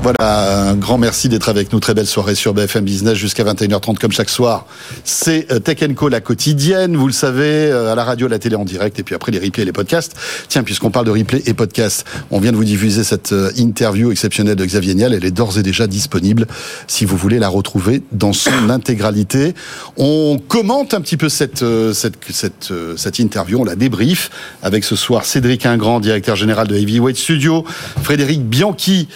Voilà, un grand merci d'être avec nous. Très belle soirée sur BFM Business jusqu'à 21h30 comme chaque soir. C'est euh, Tech Co la quotidienne, vous le savez, euh, à la radio, à la télé en direct et puis après les replays et les podcasts. Tiens, puisqu'on parle de replay et podcasts, on vient de vous diffuser cette euh, interview exceptionnelle de Xavier Niel. Elle est d'ores et déjà disponible si vous voulez la retrouver dans son intégralité. On commente un petit peu cette, cette, cette, interview, on la débrief avec ce soir Cédric Ingrand, directeur général de Heavyweight Studio, Frédéric Bianchi,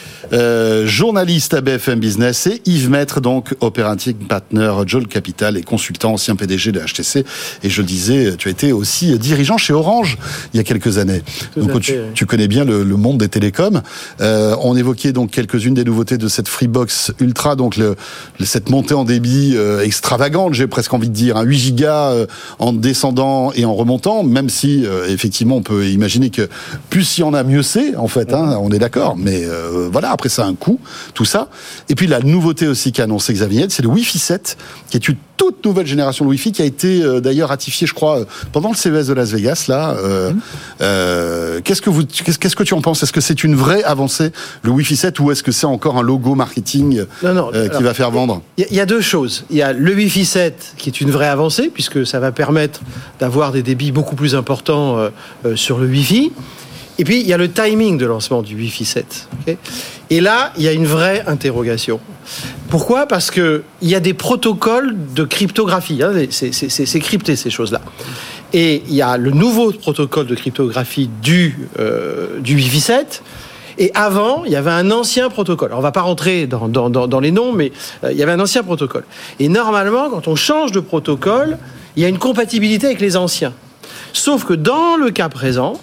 journaliste à BFM Business, et Yves Maître, donc operating partner Joel Capital et consultant, ancien PDG de HTC. Et je le disais, tu as été aussi dirigeant chez Orange il y a quelques années. donc tu, connais bien le, monde des télécoms. Euh, on évoquait donc quelques-unes des nouveautés de cette Freebox Ultra, donc le, cette montée en débit euh, extravagante, j'ai presque envie de dire, un 8 gigas euh, en descendant et en remontant, même si effectivement on peut imaginer que plus il y en a, mieux c'est en fait. Hein, on est d'accord, mais voilà. Après ça a un coût, tout ça. Et puis la nouveauté aussi qu'a annoncé Xavier, c'est le Wi-Fi 7, qui est une toute nouvelle génération de Wi-Fi qui a été euh, d'ailleurs ratifiée, je crois, pendant le CES de Las Vegas. Là, euh, mhm. euh, qu'est-ce que vous, qu'est-ce que tu en penses? Est-ce que c'est une vraie avancée le Wi-Fi 7 ou est-ce que c'est encore un logo marketing qui va faire vendre? Il y, a deux choses. Il y a le Wi-Fi 7 qui est une vraie avancée puisque ça va permettre d'avoir des débits beaucoup plus importants sur le Wi-Fi. Et puis, il y a le timing de lancement du Wi-Fi 7. et là, il y a une vraie interrogation. Pourquoi? Parce qu'il y a des protocoles de cryptographie. Hein, c'est crypté, ces choses-là. Et il y a le nouveau protocole de cryptographie du, euh, du Wi-Fi 7. Et avant, il y avait un ancien protocole. On va pas rentrer dans, les noms, mais euh, il y avait un ancien protocole. Et normalement, quand on change de protocole, il y a une compatibilité avec les anciens. Sauf que dans le cas présent,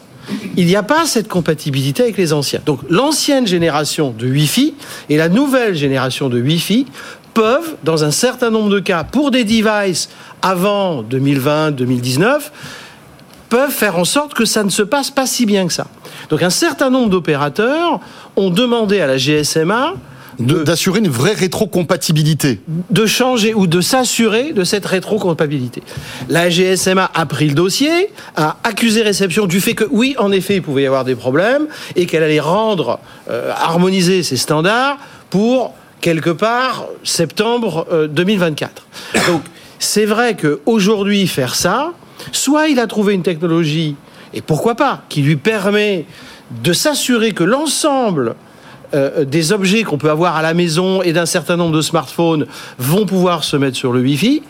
il n'y a pas cette compatibilité avec les anciens. Donc l'ancienne génération de Wi-Fi et la nouvelle génération de Wi-Fi peuvent, dans un certain nombre de cas, pour des devices avant 2020-2019, peuvent faire en sorte que ça ne se passe pas si bien que ça. Donc un certain nombre d'opérateurs ont demandé à la GSMA d'assurer une vraie rétrocompatibilité. De changer ou de s'assurer de cette rétrocompatibilité. La GSMA a pris le dossier, a accusé réception du fait que oui, en effet, il pouvait y avoir des problèmes et qu'elle allait rendre, euh, harmoniser ses standards pour quelque part septembre 2024. Euh, Donc c'est vrai qu'aujourd'hui faire ça, soit il a trouvé une technologie et pourquoi pas qui lui permet de s'assurer que l'ensemble euh, des objets qu'on peut avoir à la maison et d'un certain nombre de smartphones vont pouvoir se mettre sur le Wi-Fi.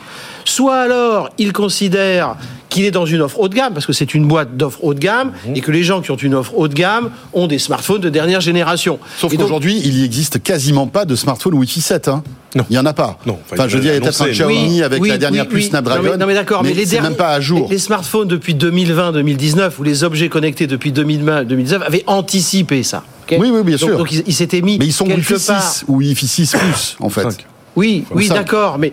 Soit alors, il considère qu'il est dans une offre haut de gamme, parce que c'est une boîte d'offres haut de gamme, mhm. et que les gens qui ont une offre haut de gamme ont des smartphones de dernière génération. Sauf qu'aujourd'hui, il n'y existe quasiment pas de smartphone Wi-Fi 7. Hein. Non. Il n'y en a pas. Non. Enfin, je veux dire, il y a peut-être un Xiaomi avec la dernière puce Snapdragon. Non mais, d'accord, mais, les c'est même pas à jour. Les, smartphones depuis 2020-2019 ou les objets connectés depuis 2020-2019 avaient anticipé ça. Oui, oui, bien sûr. Donc ils, s'étaient mis. Mais ils sont Wi-Fi 6 ou Wi-Fi 6 plus, en fait. Oui, oui, d'accord, mais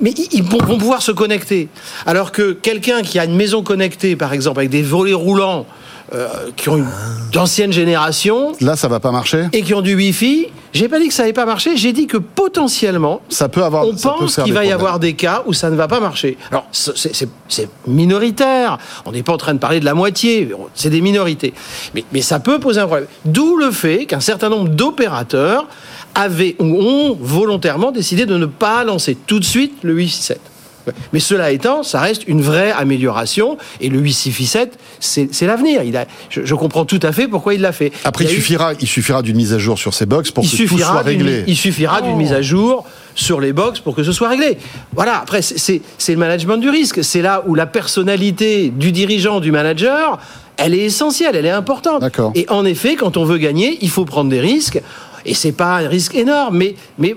mais ils vont pouvoir se connecter. Alors que quelqu'un qui a une maison connectée, par exemple, avec des volets roulants, euh, qui ont une d'ancienne génération. Là, ça va pas marcher. Et qui ont du Wi-Fi. J'ai pas dit que ça n'allait pas marcher. J'ai dit que potentiellement, ça peut avoir. On pense qu'il va y avoir des cas où ça ne va pas marcher. Alors, c'est minoritaire. On n'est pas en train de parler de la moitié. C'est des minorités. Mais, mais ça peut poser un problème. D'où le fait qu'un certain nombre d'opérateurs avaient ou ont volontairement décidé de ne pas lancer tout de suite le Wi-Fi 7. Mais cela étant, ça reste une vraie amélioration. Et le 867, c'est l'avenir. Je, je, comprends tout à fait pourquoi il l'a fait. Après, il, suffira, il suffira d'une mise à jour sur ces box pour que tout soit réglé. Il suffira d'une oh. mise à jour sur les box pour que ce soit réglé. Voilà, après, c'est le management du risque. C'est là où la personnalité du dirigeant, du manager, elle est essentielle, elle est importante. Et en effet, quand on veut gagner, il faut prendre des risques. Et c'est pas un risque énorme, mais, mais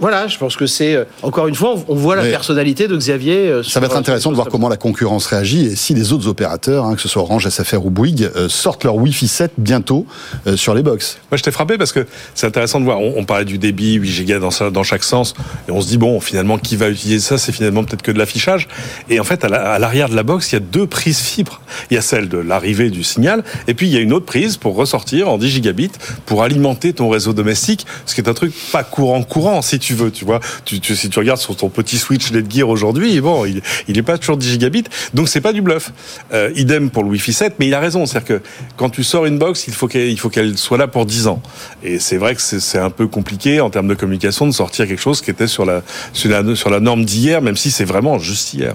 voilà, je pense que c'est euh, encore une fois, on voit la personnalité de Xavier. Euh, ça va être euh, intéressant de voir comment la concurrence réagit et si les autres opérateurs, hein, que ce soit Orange, SFR ou Bouygues, sortent leur Wi-Fi 7 bientôt sur les box. Moi, je t'ai frappé parce que c'est intéressant de voir. On, parlait du débit 8 gigas dans, dans chaque sens, et on se dit bon, finalement, qui va utiliser ça? C'est finalement peut-être que de l'affichage. Et en fait, à l'arrière de la box, il y a deux prises fibres. Il y a celle de l'arrivée du signal, et puis il y a une autre prise pour ressortir en 10 gigabits pour alimenter ton réseau domestique, ce qui est un truc pas courant courant si tu veux, tu vois. Tu, si tu regardes sur ton petit Switch Netgear aujourd'hui, bon, il, il est pas toujours 10 gigabits, donc c'est pas du bluff. Euh, idem pour le Wi-Fi 7, mais il a raison, c'est-à-dire que quand tu sors une box, il faut qu'elle, soit là pour 10 ans. Et c'est vrai que c'est, un peu compliqué en termes de communication de sortir quelque chose qui était sur la norme d'hier, même si c'est vraiment juste hier.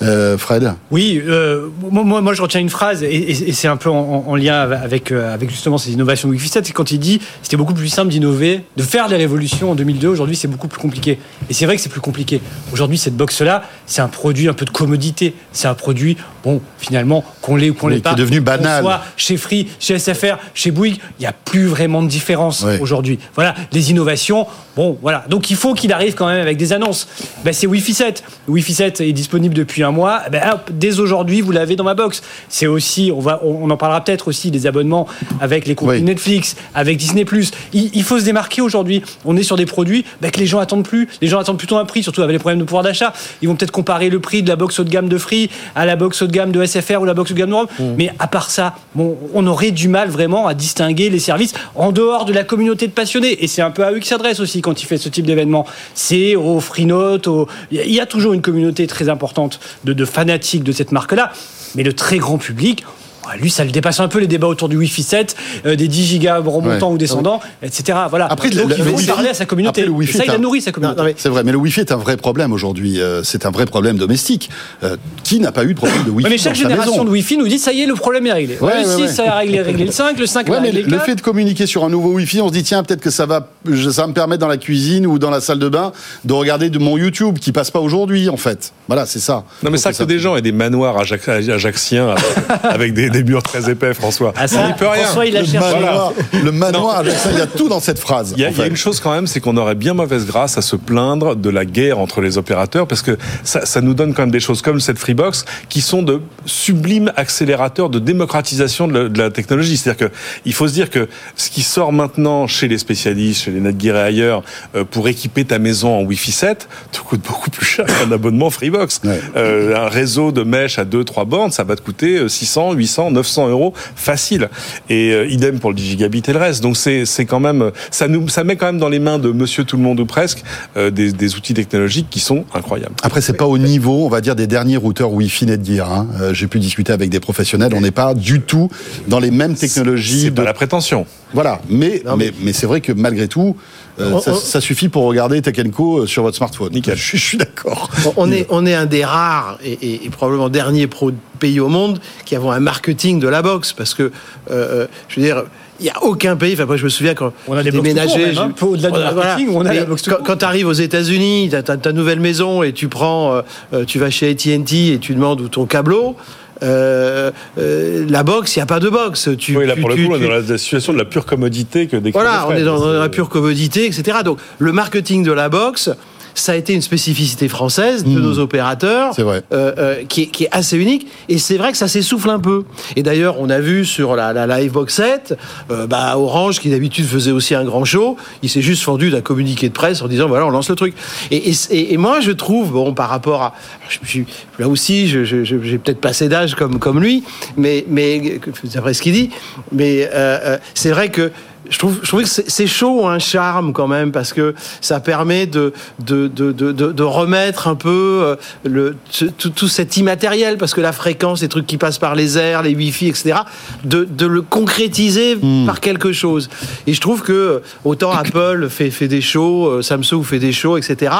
Euh, Fred Oui, euh, moi, moi je retiens une phrase, et, et- et c'est un peu en, en lien avec, euh, avec justement ces innovations Wi-Fi 7, c'est quand il dit c'était beaucoup plus simple d'innover, de faire des révolutions en 2002, aujourd'hui c'est beaucoup plus compliqué. Et c'est vrai que c'est plus compliqué. Aujourd'hui, cette box-là, c'est un produit un peu de commodité, c'est un produit, bon, finalement, qu'on l'ait ou qu'on l'ait qui est pas. devenu banal. soit chez Free, chez SFR, chez Bouygues, il n'y a plus vraiment de différence aujourd'hui. Voilà, les innovations, bon, voilà. Donc il faut qu'il arrive quand même avec des annonces. Ben, c'est Wi-Fi 7. Wi-Fi 7 est disponible depuis un mois. Ben, hop, dès aujourd'hui, vous l'avez dans ma box. C'est aussi, on, va, on, on en parlera peut-être aussi des abonnements avec les contenus Oui. Netflix, avec Disney+. Il, il faut se démarquer aujourd'hui. On est sur des produits ben, que les gens attendent plus. Les gens attendent plutôt un prix, surtout avec les problèmes de pouvoir d'achat. Ils vont peut-être comparer le prix de la box haut de gamme de Free à la box haut de gamme de SFR ou la box haut de gamme de Rome. Mais à part ça, bon, on aurait du mal vraiment à distinguer les services en dehors de la communauté de passionnés. Et c'est un peu à eux qui s'adresse aussi quand il fait ce type d'événement. C'est aux FreeNote, aux... il y a toujours une communauté très importante de, fanatiques de cette marque-là. Mais le très grand public, ouais, lui, ça le dépasse un peu les débats autour du Wi-Fi 7, euh, des 10 gigas remontants Ouais. ou descendants, etc. Voilà. Après, Donc, le- il le faut parler à sa communauté. après, le Wi-Fi Et ça, il a un- nourri sa communauté. Non, non, mais- C'est vrai, mais le Wi-Fi est un vrai problème aujourd'hui. Euh, C'est un vrai problème domestique. Euh, qui n'a pas eu de problème de Wi-Fi mais chaque dans sa génération maison de Wi-Fi nous dit ça y est, le problème est réglé. Ouais, le ouais, 6, ouais. ça a réglé, réglé le 5, le 5 Ouais, a mais réglé le le 4. fait de communiquer sur un nouveau Wi-Fi, on se dit tiens peut-être que ça va, ça va me permettre dans la cuisine ou dans la salle de bain de regarder de mon YouTube qui passe pas aujourd'hui en fait. Voilà, c'est ça. Non, mais ça c'est que des gens aient des manoirs avec, avec des, des murs très épais, François. Ah, ça, On n'y peut rien. François, il a Le cherché. manoir, le manoir, il y a tout dans cette phrase. Il y, a, en il y a fait. une chose quand même, c'est qu'on aurait bien mauvaise grâce à se plaindre de la guerre entre les opérateurs, parce que ça, ça nous donne quand même des choses comme cette Freebox, qui sont de sublimes accélérateurs de démocratisation de la, de la technologie. C'est-à-dire que il faut se dire que ce qui sort maintenant chez les spécialistes, chez les Netgear et ailleurs, euh, pour équiper ta maison en Wi-Fi 7, te coûte beaucoup plus cher qu'un abonnement Freebox. Ouais. Euh, un réseau de mèches à 2-3 bornes, ça va te coûter euh, 600, 800, 900 euros facile. Et euh, idem pour le 10 gigabit et le reste. Donc c'est c'est quand même ça nous ça met quand même dans les mains de Monsieur tout le monde ou presque euh, des, des outils technologiques qui sont incroyables. Après, c'est pas au niveau, on va dire, des derniers routeurs Wi-Fi Netgear. Hein. Euh, J'ai pu discuter avec des professionnels, on n'est pas du tout dans les mêmes technologies. C'est de- pas la prétention. Voilà, mais, Non, mais, mais- mais c'est vrai que malgré tout, euh, On- ça, on- ça suffit pour regarder Tech Co euh, sur votre smartphone. Nickel. Je, suis- je suis d'accord. On- On est, on est un des rares et, et- et probablement dernier pro pays au monde qui avons un marketing de la boxe parce que, euh, je veux dire, il n'y a aucun pays. Enfin, moi, je me souviens quand On a des déménagé. hein. au-delà du Voilà, marketing, on a la box tout quand, quand tu arrives aux États-Unis, tu as, ta nouvelle maison et tu prends, euh, tu vas chez AT&T et tu demandes où ton câbleau. Euh, euh, la boxe, il n'y a pas de boxe. Tu, Oui, là tu- pour le tu- coup, on est dans la situation de la pure commodité que décrit voilà, on est dans, dans la pure commodité, etc. Donc, le marketing de la boxe, ça a été une spécificité française de Mmh. nos opérateurs, vrai. euh, euh, qui, est, qui est assez unique. Et c'est vrai que ça s'essouffle un peu. Et d'ailleurs, on a vu sur la, la Livebox 7, euh, bah, Orange, qui d'habitude faisait aussi un grand show, il s'est juste fendu d'un communiqué de presse en disant voilà, on lance le truc. Et, et, et- et moi, je trouve, bon, par rapport à. Je, là aussi, j'ai peut-être passé d'âge comme, comme lui, mais, mais d'après ce qu'il dit, mais c'est vrai que je trouve, je trouve que ces ces shows ont un charme quand même parce que ça permet de, de, de, de, de- remettre un peu euh, le, tout, tout cet immatériel parce que la fréquence, les trucs qui passent par les airs, les wifi, etc., de, de le concrétiser par quelque chose. Et je trouve que euh, autant Apple fait, fait des shows, euh, Samsung fait des shows, etc.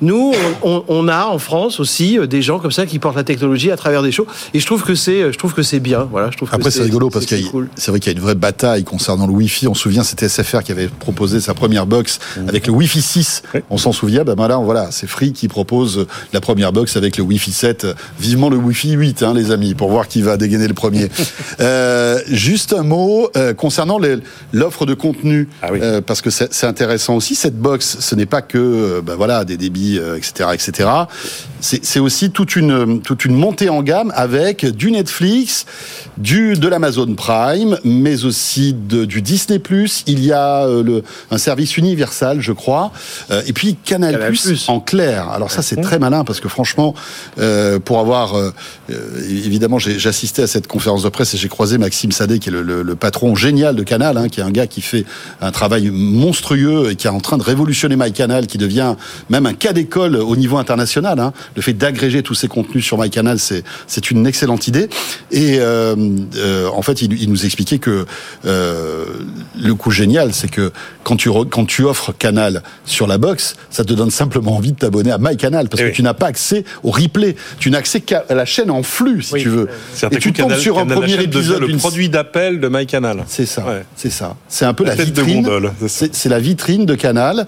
Nous, on, a en France aussi euh, des gens comme ça qui portent la technologie à travers des shows, et je trouve que c'est, je trouve que c'est bien. Voilà, je trouve Après, c'est rigolo parce que cool. c'est vrai qu'il y a une vraie bataille concernant le Wi-Fi. On se souvient, c'était SFR qui avait proposé sa première box avec le Wi-Fi 6. Oui. On s'en souvient. Ben voilà, voilà, c'est Free qui propose la première box avec le Wi-Fi 7. Vivement le Wi-Fi 8, hein, les amis, pour voir qui va dégainer le premier. Euh, juste un mot euh, concernant l'offre de contenu, Ah oui. Euh, parce que c'est intéressant aussi. Cette box, ce n'est pas que euh, ben voilà des débits Movie, euh, etc., etc. C'est aussi toute une toute une montée en gamme avec du Netflix, du de l'Amazon Prime, mais aussi de, du Disney+. Il y a euh, le un service universal, je crois, euh, et puis Canal+, Canal+. en clair. Alors ça, c'est très malin parce que franchement, euh, pour avoir euh, évidemment, j'ai j'ai assisté à cette conférence de presse et j'ai croisé Maxime Sadé, qui est le, le- le patron génial de Canal, hein, qui est un gars qui fait un travail monstrueux et qui est en train de révolutionner MyCanal, qui devient même un cas d'école au niveau international. hein. Le fait d'agréger tous ces contenus sur MyCanal, c'est c'est une excellente idée. Et euh, euh, en fait, il, il nous expliquait que euh, le coup génial, c'est que quand tu re- quand tu offres Canal sur la box, ça te donne simplement envie de t'abonner à MyCanal parce Eh que oui. tu n'as pas accès au replay, tu n'as accès qu'à la chaîne en flux si Oui. tu veux. Et tu tombes Canal- sur un premier épisode le produit d'appel de MyCanal. c'est ça, Ouais. c'est ça. C'est un peu la, vitrine. c'est la vitrine de Canal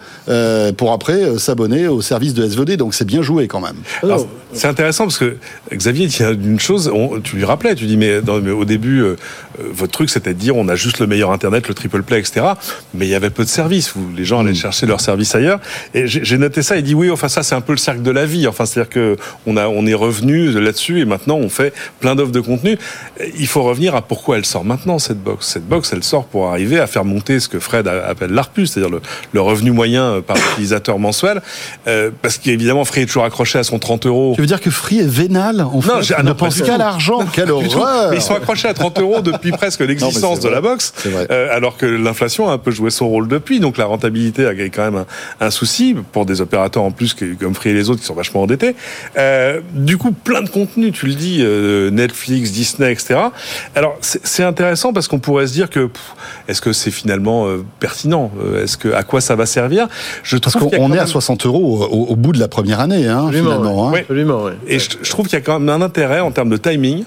pour après s'abonner au service de SVD. Donc c'est bien joué quand même. Alors, c'est intéressant parce que Xavier, il y a une chose, on- tu lui rappelais, tu dis, mais, au début, euh, euh, votre truc, c'était de dire, on a juste le meilleur Internet, le triple play, etc. Mais il y avait peu de services. Où les gens allaient chercher leurs services ailleurs. Et j'ai noté ça. Il dit, oui, enfin, ça, c'est un peu le cercle de la vie. Enfin, c'est-à-dire que on a, on est revenu là-dessus et maintenant, on fait plein d'offres de contenu. Il faut revenir à pourquoi elle sort maintenant, cette box. Cette box, elle sort pour arriver à faire monter ce que Fred appelle l'ARPU, c'est-à-dire le, le revenu moyen euh, par utilisateur mensuel. Euh, parce qu'évidemment, Free est toujours accroché à son 30 euros. Tu veux dire que Free est vénal en fait j'ai- ah ne non, pas pense qu'à l'argent. Quelle horreur Mais ils sont accrochés à 30 euros depuis presque l'existence de la vrai. box, C'est vrai. euh, alors que l'inflation a un peu joué son rôle depuis. Donc la rentabilité a quand même un, un souci pour des opérateurs en plus que- comme Free et les autres qui sont vachement endettés. Euh, du coup, plein de contenus, tu le dis, euh, Netflix, Disney, etc. Alors c'est intéressant parce qu'on pourrait se dire que est-ce que c'est finalement euh, pertinent? Euh, Est-ce que à quoi ça va servir? Je Parce trouve a qu'on est à même- 60 euros au, au bout de la première année, hein, Absolument, finalement. hein. Absolument. Et je, je trouve qu'il y a quand même un intérêt en termes de timing.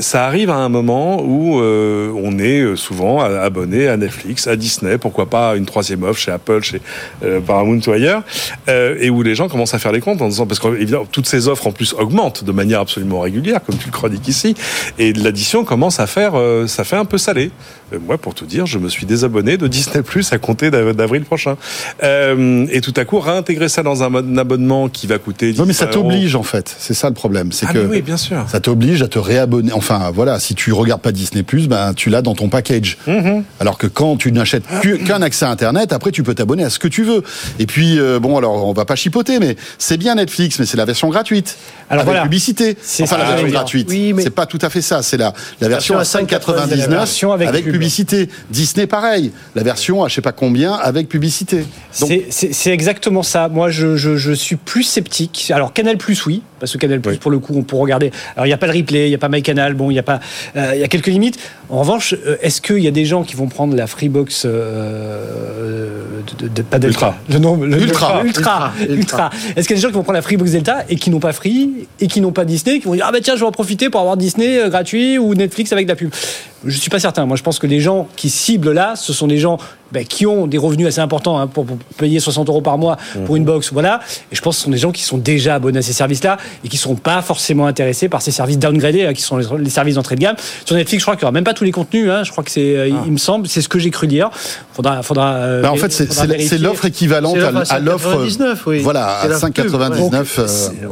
Ça arrive à un moment où euh, on est euh, souvent abonné à Netflix, à Disney, pourquoi pas une troisième offre chez Apple, chez euh, Paramount ou ailleurs, euh, et où les gens commencent à faire les comptes en disant parce que évidemment toutes ces offres en plus augmentent de manière absolument régulière, comme tu le chroniques ici, et l'addition commence à faire, euh, ça fait un peu salé. Euh, moi, pour tout dire, je me suis désabonné de Disney Plus à compter d'av- d'avril prochain, Euh, et tout à coup réintégrer ça dans un abonnement qui va coûter. Non, mais ça 10 t'oblige en fait. C'est ça le problème. C'est Ah que oui, bien sûr. ça t'oblige à te réabonner. Enfin, voilà, si tu regardes pas Disney+, ben tu l'as dans ton package. Mhm. Alors que quand tu n'achètes que- qu'un accès à Internet, après tu peux t'abonner à ce que tu veux. Et puis euh, bon, alors on va pas chipoter, mais c'est bien Netflix, mais c'est la version gratuite Alors avec voilà. publicité. C'est Enfin, ça la version dire. gratuite. Oui, mais- C'est pas tout à fait ça. C'est la la version, version à à 5,99 la version avec avec pub. publicité. Disney pareil. La version à je sais pas combien avec publicité. C'est exactement ça. Moi, je, je, je suis plus sceptique. Alors, Canal Plus, oui, parce que Canal Plus, Oui. pour le coup, on peut regarder. Alors, il n'y a pas le replay, il n'y a pas MyCanal, bon, il y a pas, euh, il y a quelques limites. En revanche, euh, est-ce qu'il y a des gens qui vont prendre la Freebox euh, de, de- de- pas Delta, Ultra. le nom, le- Ultra. Ultra, Ultra. Ultra. Est-ce qu'il y a des gens qui vont prendre la Freebox Delta et qui n'ont pas Free et qui n'ont pas Disney, qui vont dire ah bah tiens, je vais en profiter pour avoir Disney euh, gratuit ou Netflix avec de la pub. Je suis pas certain. Moi, je pense que les gens qui ciblent là, ce sont des gens ben, qui ont des revenus assez importants hein, pour, pour payer 60 euros par mois pour une box, voilà. Et je pense que ce sont des gens qui sont déjà abonnés à ces services-là et qui sont pas forcément intéressés par ces services downgradés, hein, qui sont les, les services d'entrée de gamme. Sur Netflix, je crois qu'il y aura même pas tous les contenus. Hein, je crois que c'est, euh, il me semble, c'est ce que j'ai cru lire. Faudra, faudra. euh, bah, en fait, c'est l'offre équivalente C'est à, l'offre à à l'offre. 5,99, oui. Voilà, C'est à la pub, 5,99. euh,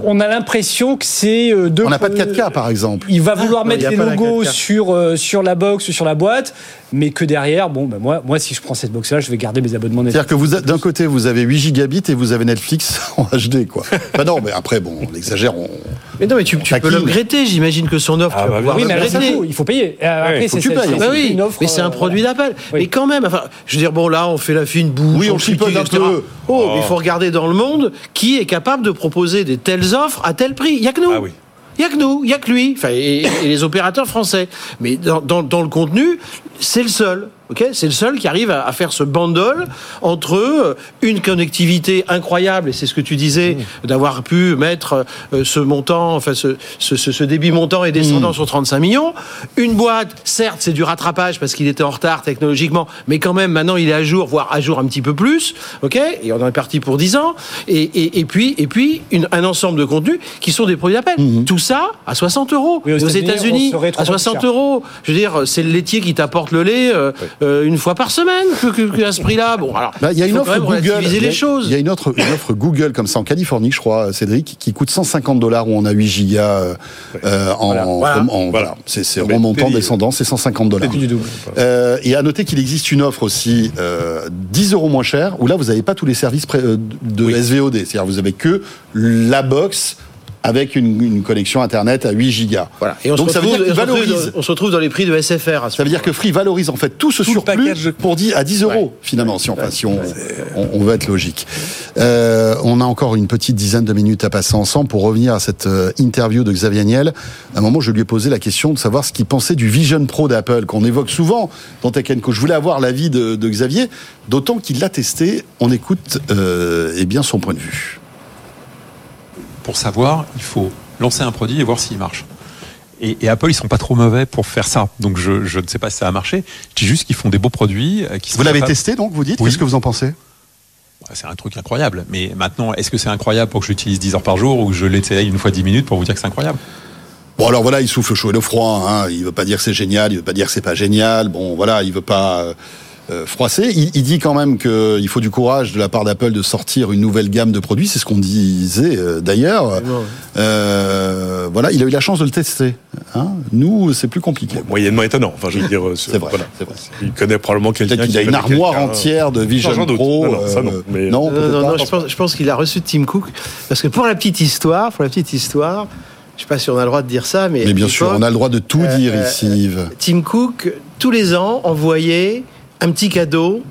On a l'impression que c'est deux on n'a pas de produits- 4K par exemple. Il va vouloir non, mettre les logos 4K. sur, euh, sur la box, sur la boîte, mais que derrière, bon, ben moi, moi, si je prends cette box-là, je vais garder mes abonnements Netflix. C'est-à-dire que vous, a- d'un côté, vous avez 8 gigabits et vous avez Netflix en HD, quoi. Bah non, mais après, bon, on exagère. On... Mais non, mais tu, tu peux Taquine. l'upgrader, j'imagine que son offre, Ah, tu vas bah, pouvoir Oui, mais faut- il faut payer. Après, faut tu payes. Bah oui, offre. mais c'est un euh, produit d'appel. Oui. Mais quand même, enfin, je veux dire, bon, là, on fait la fine bouche. Oui, on critique, chipote un peu. Oh, mais il faut regarder dans le monde qui est capable de proposer des telles offres à tel prix. Il n'y a que nous. Ah oui. Il n'y a que nous, il n'y a que lui, enfin, et, et les opérateurs français. Mais dans, dans- dans le contenu, c'est le seul. Ok c'est le seul qui arrive à, faire ce bandol entre euh, une connectivité incroyable, et c'est ce que tu disais, d'avoir pu mettre euh, ce montant, enfin ce, ce, ce- débit montant et descendant sur 35 millions. Une boîte, certes, c'est du rattrapage parce qu'il était en retard technologiquement, mais quand même, maintenant, il est à jour, voire à jour un petit peu plus. ok et on en est parti pour 10 ans. Et, et, et puis, et puis une- un ensemble de contenus qui sont des produits d'appel. Tout ça à 60 euros. Oui, aux États-Unis, à fois plus 60 cher. euros. Je veux dire, c'est le laitier qui t'apporte apporte le lait euh, euh, une fois par semaine que, que- que à ce prix-là. Bon, alors Bah, Il y a une offre Google. Il y a- les choses. Il y a une autre, une offre Google comme ça en Californie, je crois, Cédric, qui coûte 150 dollars où on a 8 gigas euh, euh, en, Voilà. en- Voilà. en- voilà. C'est c'est Mais remontant, descendant, c'est 150 dollars. plus du double. Euh, et à noter qu'il existe une offre aussi euh, 10 euros moins cher, où là vous n'avez pas tous les services de SVOD, c'est-à-dire vous avez que la box avec une, une connexion internet à 8 gigas. Voilà. Et on, Donc se ça veut retrouve, dire se retrouve valorise. dans, on se retrouve dans les prix de SFR. À ce Ça veut dire que Free valorise en fait tout ce Tout surplus pour 10 à 10 euros finalement, si on, si on, on, on veut être logique. Euh, on a encore une petite dizaine de minutes à passer ensemble pour revenir à cette euh, interview de Xavier Niel. À un moment, je lui ai posé la question de savoir ce qu'il pensait du Vision Pro d'Apple qu'on évoque souvent dans Tech Co. Je voulais avoir l'avis de, de Xavier, d'autant qu'il l'a testé. On écoute euh, eh bien son point de vue. Pour savoir, il faut lancer un produit et voir s'il marche. Et, et Apple, ils sont pas trop mauvais pour faire ça. Donc je, je ne sais pas si ça a marché. Je dis juste qu'ils font des beaux produits. euh, Qui Vous l'avez capables- testé donc, vous dites? Oui. Qu'est-ce que vous en pensez? C'est un truc incroyable. Mais maintenant, est-ce que c'est incroyable pour que je l'utilise 10 heures par jour ou que je l'essaye une fois 10 minutes pour vous dire que c'est incroyable? Bon alors voilà, il souffle le chaud et le froid. Hein. Il veut pas dire que c'est génial, il veut pas dire que c'est pas génial. Bon voilà, il veut pas euh, euh, froisser. Il, il dit quand même qu'il faut du courage de la part d'Apple de sortir une nouvelle gamme de produits. C'est ce qu'on disait euh, d'ailleurs. Euh, voilà, il a eu la chance de le tester. Hein. Nous, c'est plus compliqué. Moyennement étonnant. Enfin, je veux dire, euh, C'est vrai, voilà. c'est vrai. Il connaît probablement quelqu'un. Peut-être qu'il qui a une armoire entière de Vision Non. Pro. Non, non, ça, non. euh, Mais- non, Non, peut-être non, pas. non, je pense, je pense qu'il a reçu Tim Cook. Parce que pour la petite histoire, pour la petite histoire, je sais pas si on a le droit de dire ça, mais. Mais bien sûr, on a le droit de tout euh, dire euh, ici, Yves. Tim Cook, tous les ans, envoyait un petit cadeau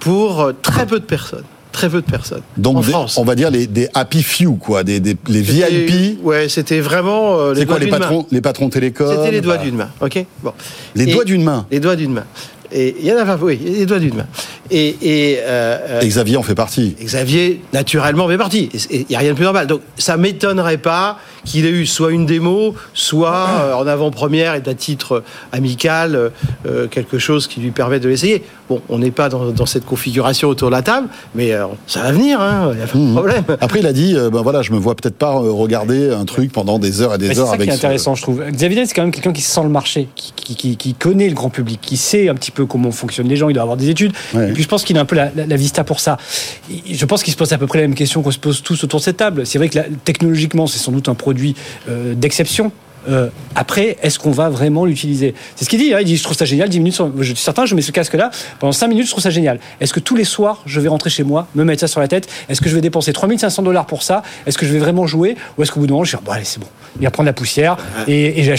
pour euh, très peu de personnes. Très peu de personnes. Donc, en des- France. on va dire les, des happy few, quoi, des, des les VIP. Ouais, c'était vraiment euh, les C'est quoi les main. patrons, les patrons télécom? C'était les doigts bah, d'une main. Ok? Bon. Les Et- doigts d'une main. Les doigts d'une main. Et il y en a pas. Oui, les doigts d'une main. Et, et, euh, euh, Et Xavier en fait partie. Xavier, naturellement, fait partie. Il n'y a rien de plus normal. Donc, ça m'étonnerait pas qu'il ait eu soit une démo, soit euh, en avant-première et à titre amical, euh, euh, quelque chose qui lui permet de l'essayer. Bon, on n'est pas dans, dans cette configuration autour de la table, mais euh, ça va venir, hein, il n'y a pas de Mhm. problème. Après, il a dit, euh, ben voilà, je me vois peut-être pas regarder un truc pendant des heures et des Mais c'est heures ça avec. qui est ce- intéressant, je trouve. Xavier Niel, c'est quand même quelqu'un qui sent le marché, qui, qui- qui- qui connaît le grand public, qui sait un petit peu comment fonctionnent les gens, il doit avoir des études. Ouais. Et puis je pense qu'il a un peu la, la- la vista pour ça. Je pense qu'il se pose à peu près la même question qu'on se pose tous autour de cette table. C'est vrai que là, technologiquement, c'est sans doute un produit euh, d'exception. Euh, après, est-ce qu'on va vraiment l'utiliser? C'est ce qu'il dit. hein. Il dit Je trouve ça génial. 10 minutes. Je suis certain, je mets ce casque-là. Pendant 5 minutes, je trouve ça génial. Est-ce que tous les soirs, je vais rentrer chez moi, me mettre ça sur la tête? Est-ce que je vais dépenser 3500 dollars pour ça? Est-ce que je vais vraiment jouer? Ou est-ce qu'au bout d'un moment, je vais dire Bon, allez, c'est bon. Il va prendre la poussière et, et j'ai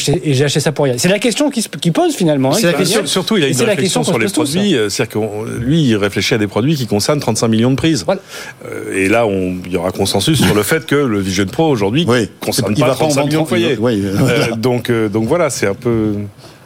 acheté, ça pour rien. C'est la question qui, se- qui pose finalement. hein, C'est la question-. Surtout, il a une réflexion question sur les produits. euh, C'est-à-dire que lui, il réfléchit à des produits qui concernent 35 millions de prises. Voilà. Euh, Et là, on- il y aura consensus sur le fait que le Vision Pro aujourd'hui Oui. concerne Il pas va pas en 35 vendre millions de 30, foyers. oui, Euh, donc, euh, donc voilà, c'est un peu.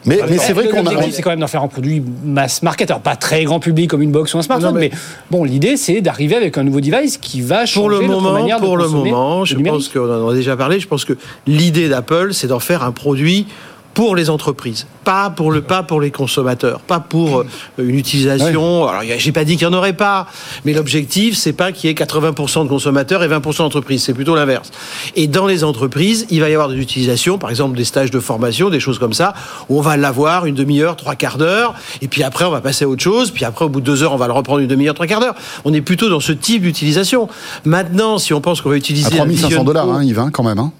Mais, mais c'est vrai qu'on a. C'est quand même d'en faire un produit mass market. Alors, pas très grand public comme une box ou un smartphone, Non, mais... mais- bon, l'idée, c'est d'arriver avec un nouveau device qui va changer Pour le notre moment, manière de pour le moment, je numérique. pense qu'on en a déjà parlé. Je pense que l'idée d'Apple, c'est d'en faire un produit pour les entreprises, pas pour le pas pour les consommateurs, pas pour euh, une utilisation. Alors, j'ai pas dit qu'il n'y en aurait pas, mais l'objectif, c'est pas qu'il y ait 80% de consommateurs et 20% d'entreprises. C'est plutôt l'inverse. Et dans les entreprises, il va y avoir des utilisations, par exemple des stages de formation, des choses comme ça, où on va l'avoir une demi-heure, trois quarts d'heure, et puis après on va passer à autre chose, puis après au bout de deux heures, on va le reprendre une demi-heure, trois quarts d'heure. On est plutôt dans ce type d'utilisation. Maintenant, si on pense qu'on va utiliser À un 3500 Vision dollars, hein, Yves, hein, quand même. Hein.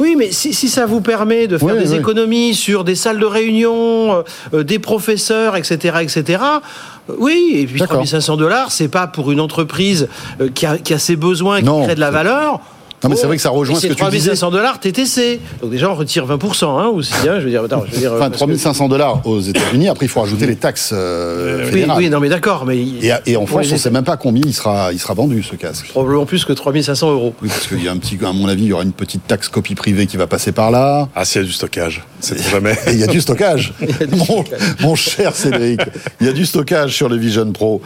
Oui, mais si, si ça vous permet de faire Oui, des oui. économies sur des salles de réunion, euh, euh, des professeurs, etc., etc. euh, Oui, et puis D'accord. 3500 dollars, c'est pas pour une entreprise qui, a, qui a ses besoins, qui Non. crée de la valeur. Non, mais c'est vrai que ça rejoint ce que c'est tu disais. 3500 dollars TTC. Donc déjà, on retire 20%, hein, aussi. Hein, je veux dire, attends, je veux dire, Enfin, parce que- 3500 dollars aux États-Unis. Après, il faut rajouter les taxes euh, Oui, fédérales. oui, non, mais d'accord, mais Et, et en France, on ne sait même pas combien il sera, il sera vendu ce casque. probablement plus que 3500 euros. Oui, parce qu'il y a un petit, à mon avis, il y aura une petite taxe copie privée qui va passer par là. Ah, s'il y a du stockage, c'est jamais. Il y a du stockage. mon, mon cher Cédric, il y a du stockage sur le Vision Pro.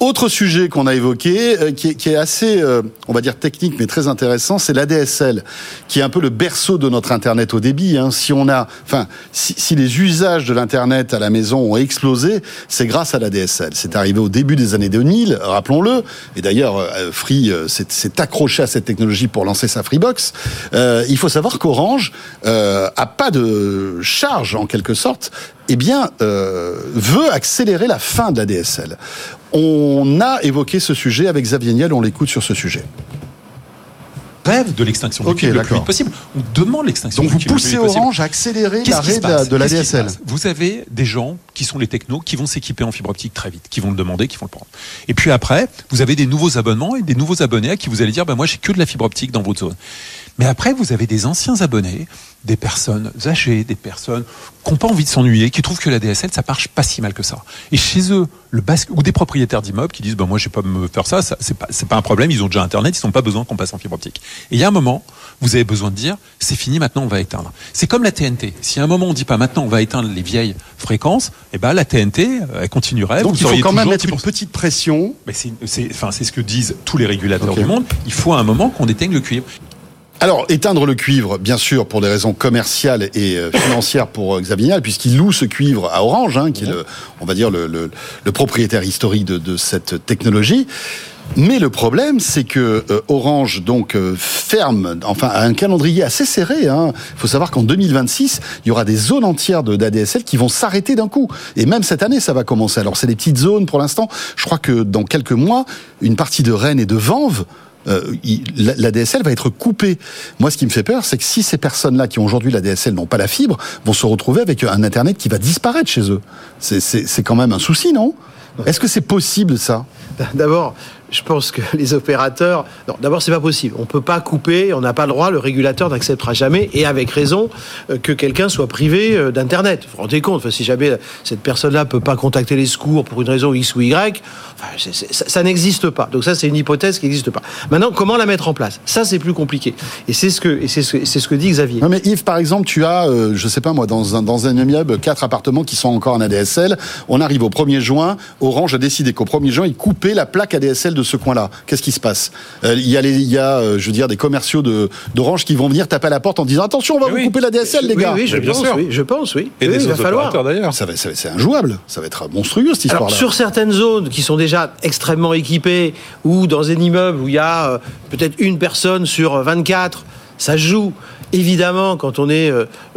Autre sujet qu'on a évoqué, euh, qui, est, qui est assez, euh, on va dire technique, mais très intéressant, c'est l'ADSL, qui est un peu le berceau de notre Internet au débit. hein. Si on a, enfin, si, les usages de l'Internet à la maison ont explosé, c'est grâce à l'ADSL. C'est arrivé au début des années 2000, rappelons-le. Et d'ailleurs, euh, Free euh, s'est accroché à cette technologie pour lancer sa Freebox. Euh, il faut savoir qu'Orange euh, a pas de charge en quelque sorte eh bien, veut accélérer la fin de la DSL. On a évoqué ce sujet avec Xavier Niel, on l'écoute sur ce sujet. Rêve de l'extinction Ok, du le plus vite possible. On demande l'extinction Donc du vous poussez. Orange à accélérer l'arrêt de de la DSL. Vous avez des gens qui sont les technos qui vont s'équiper en fibre optique très vite, qui vont le demander, qui vont le prendre. Et puis après, vous avez des nouveaux abonnements et des nouveaux abonnés à qui vous allez dire, bah moi j'ai que de la fibre optique dans votre zone. Mais après, vous avez des anciens abonnés, des personnes âgées, des personnes qui n'ont pas envie de s'ennuyer, qui trouvent que la DSL, ça marche pas si mal que ça. Et chez eux, le basque, ou des propriétaires d'immeubles qui disent, bah moi je vais pas me faire ça, ça c'est pas, pas un problème, ils ont déjà Internet, ils n'ont pas besoin qu'on passe en fibre optique. Et il y a un moment, vous avez besoin de dire, c'est fini, maintenant on va éteindre. C'est comme la TNT. Si à un moment on dit pas maintenant on va éteindre les vieilles fréquences, eh ben la TNT, elle continuerait. Donc vous il faut quand même mettre 10%. une petite pression. Mais c'est, enfin, c'est ce que disent tous les régulateurs du monde. Il faut à un moment qu'on éteigne le cuivre. Alors, éteindre le cuivre, bien sûr, pour des raisons commerciales et euh, financières pour euh, Xavier Niel, puisqu'il loue ce cuivre à Orange, hein, qui est le, on va dire le, le- le propriétaire historique de, de cette technologie. Mais le problème, c'est que euh, Orange donc ferme, enfin a un calendrier assez serré. Il faut savoir qu'en 2026, il y aura des zones entières d'ADSL qui vont s'arrêter d'un coup. Et même cette année, ça va commencer. Alors c'est des petites zones pour l'instant. Je crois que dans quelques mois, une partie de Rennes et de Vanves euh, la, la DSL va être coupée. Moi, ce qui me fait peur, c'est que si ces personnes-là qui ont aujourd'hui la DSL n'ont pas la fibre, vont se retrouver avec un Internet qui va disparaître chez eux. C'est quand même un souci, non? Est-ce que c'est possible, ça? D'abord, je pense que les opérateurs. Non, d'abord, c'est pas possible. On peut pas couper, on n'a pas le droit, le régulateur n'acceptera jamais, et avec raison, euh, que quelqu'un soit privé euh, d'Internet. Vous vous rendez compte, si jamais cette personne-là peut pas contacter les secours pour une raison X ou Y, ça, n'existe pas. Donc, ça, c'est une hypothèse qui n'existe pas. Maintenant, comment la mettre en place? Ça, c'est plus compliqué. Et c'est ce que, et c'est ce que dit Xavier. Non, mais Yves, par exemple, tu as, euh, je sais pas moi, dans un, dans un immeuble, quatre appartements qui sont encore en ADSL. On arrive au 1er juin. Orange a décidé qu'au 1er juin, il coupait la plaque ADSL de ce coin-là. Qu'est-ce qui se passe Euh, Il y a, les, il y a euh, je veux dire, des commerciaux de- d'Orange qui vont venir taper à la porte en disant attention, on va Mais vous oui. couper la DSL, les oui, gars. oui, je bien pense, sûr. oui, je pense, oui. Et Oui, des il va autres falloir. opérateurs d'ailleurs. Ça va, ça va- c'est injouable. Ça va être monstrueux cette histoire-là. sur certaines zones qui sont déjà extrêmement équipées, ou dans un immeuble où il y a euh, peut-être une personne sur 24, ça se joue. Évidemment, quand on est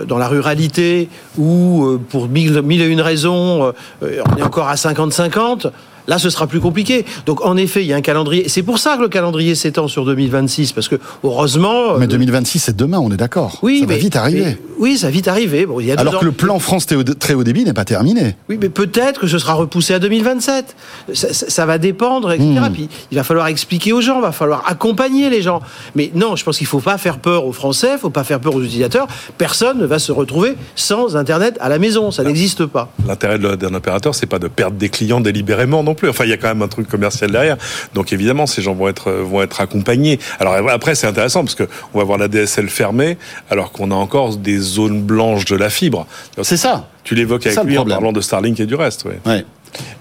dans la ruralité, ou pour mille, mille et une raisons, on est encore à 50-50, là ce sera plus compliqué. Donc en effet, il y a un calendrier. C'est pour ça que le calendrier s'étend sur 2026, parce que heureusement... euh, Mais 2026, c'est demain, on est d'accord. oui, ça va mais- vite arriver. mais- oui, ça va vite arriver. Bon, il y a deux Alors ans- que le plan France très haut- débit n'est pas terminé. Oui, mais peut-être que ce sera repoussé à 2027. Ça, ça- ça va dépendre, etc. Hmm. Puis, il va falloir expliquer aux gens, il va falloir accompagner les gens. Mais non, je pense qu'il ne faut pas faire peur aux Français, il ne faut pas faire peur aux utilisateurs. Personne ne va se retrouver sans Internet à la maison. Ça n'existe pas. L'intérêt de- d'un opérateur, c'est pas de perdre des clients délibérément non plus. Enfin, il y a quand même un truc commercial derrière. Donc évidemment, ces gens vont être vont être accompagnés. Alors après, c'est intéressant parce que on va voir la DSL fermée, alors qu'on a encore des zones blanches de la fibre. C'est ça. Tu l'évoques avec ça, lui en parlant de Starlink et du reste. Ouais.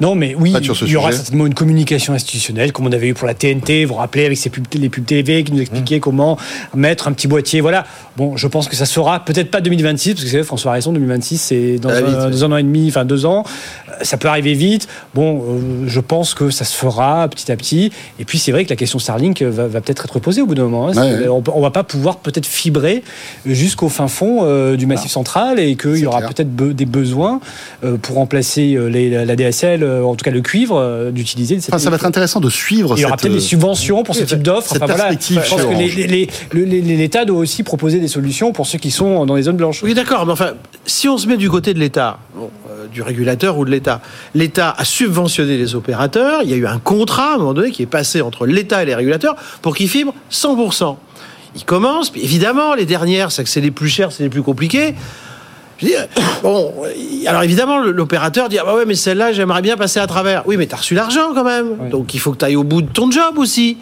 Non, mais oui, il y aura certainement une communication institutionnelle, comme on avait eu pour la TNT, vous vous rappelez, avec ces pubs, les pubs TV qui nous Mmh. expliquaient comment mettre un petit boîtier. Voilà. Bon, je pense que ça sera peut-être pas 2026, parce que c'est François a raison, 2026, c'est dans un, vite, dans un an et demi, enfin deux ans. Euh, Ça peut arriver vite. Bon, euh, je pense que ça se fera petit à petit. Et puis, c'est vrai que la question Starlink va, va peut-être être posée au bout d'un moment. hein. Ouais. On, on va pas pouvoir peut-être fibrer jusqu'au fin fond euh, du Massif central et qu'il y aura peut-être be- des besoins euh, pour remplacer euh, la DSL, euh, en tout cas le cuivre, euh, d'utiliser Enfin, ça va être intéressant de suivre il y aura peut-être des euh, subventions pour ce type d'offre. cette Enfin, voilà. perspective Je pense que l'État doit aussi proposer des solutions pour ceux qui sont dans les zones blanches. Oui, d'accord, mais enfin, si on se met du côté de l'État, bon, euh, du régulateur ou de l'État, l'État a subventionné les opérateurs, il y a eu un contrat à un moment donné qui est passé entre l'État et les régulateurs pour qu'ils fibrent 100%. Ils commencent, puis évidemment, les dernières, c'est que c'est les plus chères, c'est les plus compliquées. Je dire, bon, euh, alors évidemment, l'opérateur dit Ah bah ouais, mais celle-là, j'aimerais bien passer à travers. Oui, mais t'as reçu l'argent quand même. Donc il faut que tu ailles au bout de ton job aussi.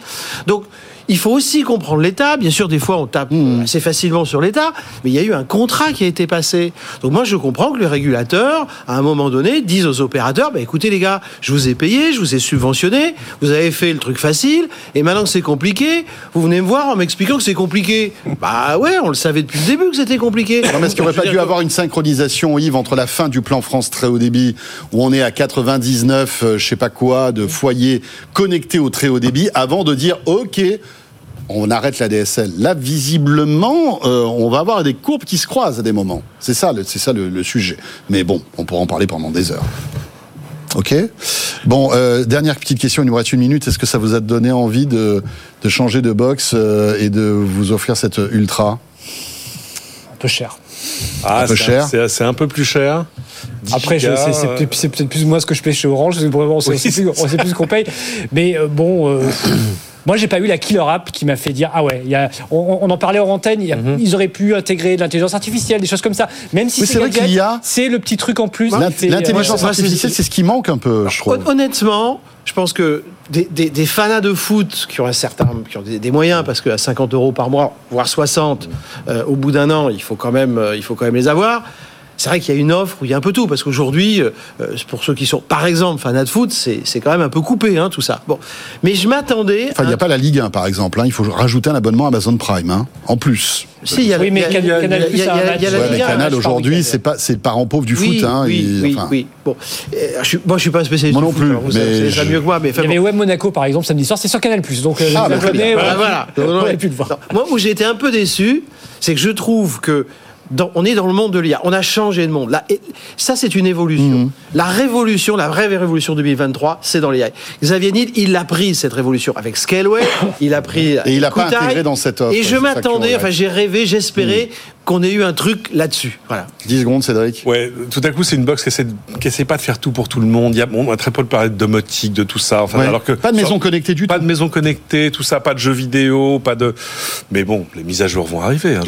Donc il faut aussi comprendre l'État. Bien sûr, des fois, on tape Mmh. assez facilement sur l'État, mais il y a eu un contrat qui a été passé. Donc moi, je comprends que les régulateurs, à un moment donné, disent aux opérateurs bah, écoutez, les gars, je vous ai payé, je vous ai subventionné, vous avez fait le truc facile, et maintenant que c'est compliqué, vous venez me voir en m'expliquant que c'est compliqué. Bah ouais, on le savait depuis le début que c'était compliqué. Non, mais est-ce qu'il n'aurait pas dû avoir une synchronisation, Yves, entre la fin du plan France très haut débit, où on est à 99, euh, je sais pas quoi, de foyers connectés au très haut débit, avant de dire, OK, on arrête la DSL. Là, visiblement, euh, on va avoir des courbes qui se croisent à des moments. C'est ça, le- c'est ça le, le sujet. Mais bon, on pourra en parler pendant des heures. Ok? Bon, euh, dernière petite question, il nous reste une minute. Est-ce que ça vous a donné envie de, de changer de box euh, et de vous offrir cette ultra? Un peu cher. Ah, Un peu c'est cher. C'est un peu plus cher. 10 Après, c'est peut-être plus moi ce que je paye chez Orange. c'est vraiment- On Oui, sait plus, on sait plus ce qu'on paye. Mais euh, bon. euh, Moi, j'ai pas eu la killer app qui m'a fait dire ah ouais, il y a, on, on en parlait en antenne, y a- ils auraient pu intégrer de l'intelligence artificielle, des choses comme ça. Même si Oui, c'est vrai qu'il y a- c'est le petit truc en plus. Fait, L'intelligence euh, artificielle, c'est ce qui manque un peu, je trouve. Hon- Honnêtement, je pense que des, des, des fanas de foot qui ont un certain, qui ont des, des moyens, parce qu'à 50 euros par mois, voire 60, euh, au bout d'un an, il faut quand même, euh, il faut quand même les avoir. C'est vrai qu'il y a une offre où il y a un peu tout, parce qu'aujourd'hui, euh, euh, pour ceux qui sont, par exemple, fanas de foot, c'est c'est quand même un peu coupé, hein, tout ça. Bon, mais je m'attendais. Enfin, il n'y a pas la Ligue 1, par exemple. hein. Il faut rajouter un abonnement Amazon Prime, hein, en plus. Si, il y a Oui, mais il y a- Canal+, Ouais, Ouais, mais Ligue 1, Canal, aujourd'hui, c'est pas, c'est le parent pauvre du oui, foot. Hein, oui, oui, enfin, oui. Bon, Euh, je suis, moi, je suis pas un spécialiste. Moi du non foot, plus, alors vous mais savez ça je- mieux que moi, mais Il y avait Web Monaco par exemple samedi soir, c'est sur Canal Donc euh, Ah, les bah, abonnés, Voilà, voilà. on aurait pu le voir. Non, Moi, où j'ai été un peu déçu, c'est que je trouve que dans- on est dans le monde de l'IA. On a changé de monde. Là, et ça, c'est une évolution. Mhm. La révolution, la vraie révolution 2023, c'est dans l'IA. Xavier Niel, il a pris cette révolution avec Scaleway. Il a pris. Et il l'a pas intégré dans cette offre, Et je m'attendais, enfin, j'ai rêvé, j'espérais Mhm. Qu'on ait eu un truc là-dessus. Voilà. 10 secondes, Cédric. Ouais, tout à coup, c'est une box qui essaie, de- qui essaie pas de faire tout pour tout le monde. Il y a, on a très peu de parler de domotique, de tout ça. Enfin, Ouais. alors que pas de maison connectée du pas tout. de maison connectée, tout ça, pas de jeux vidéo, pas de. Mais bon, les mises à jour vont arriver. hein.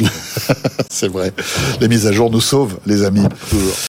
C'est vrai. Les mises à jour nous sauvent, les amis.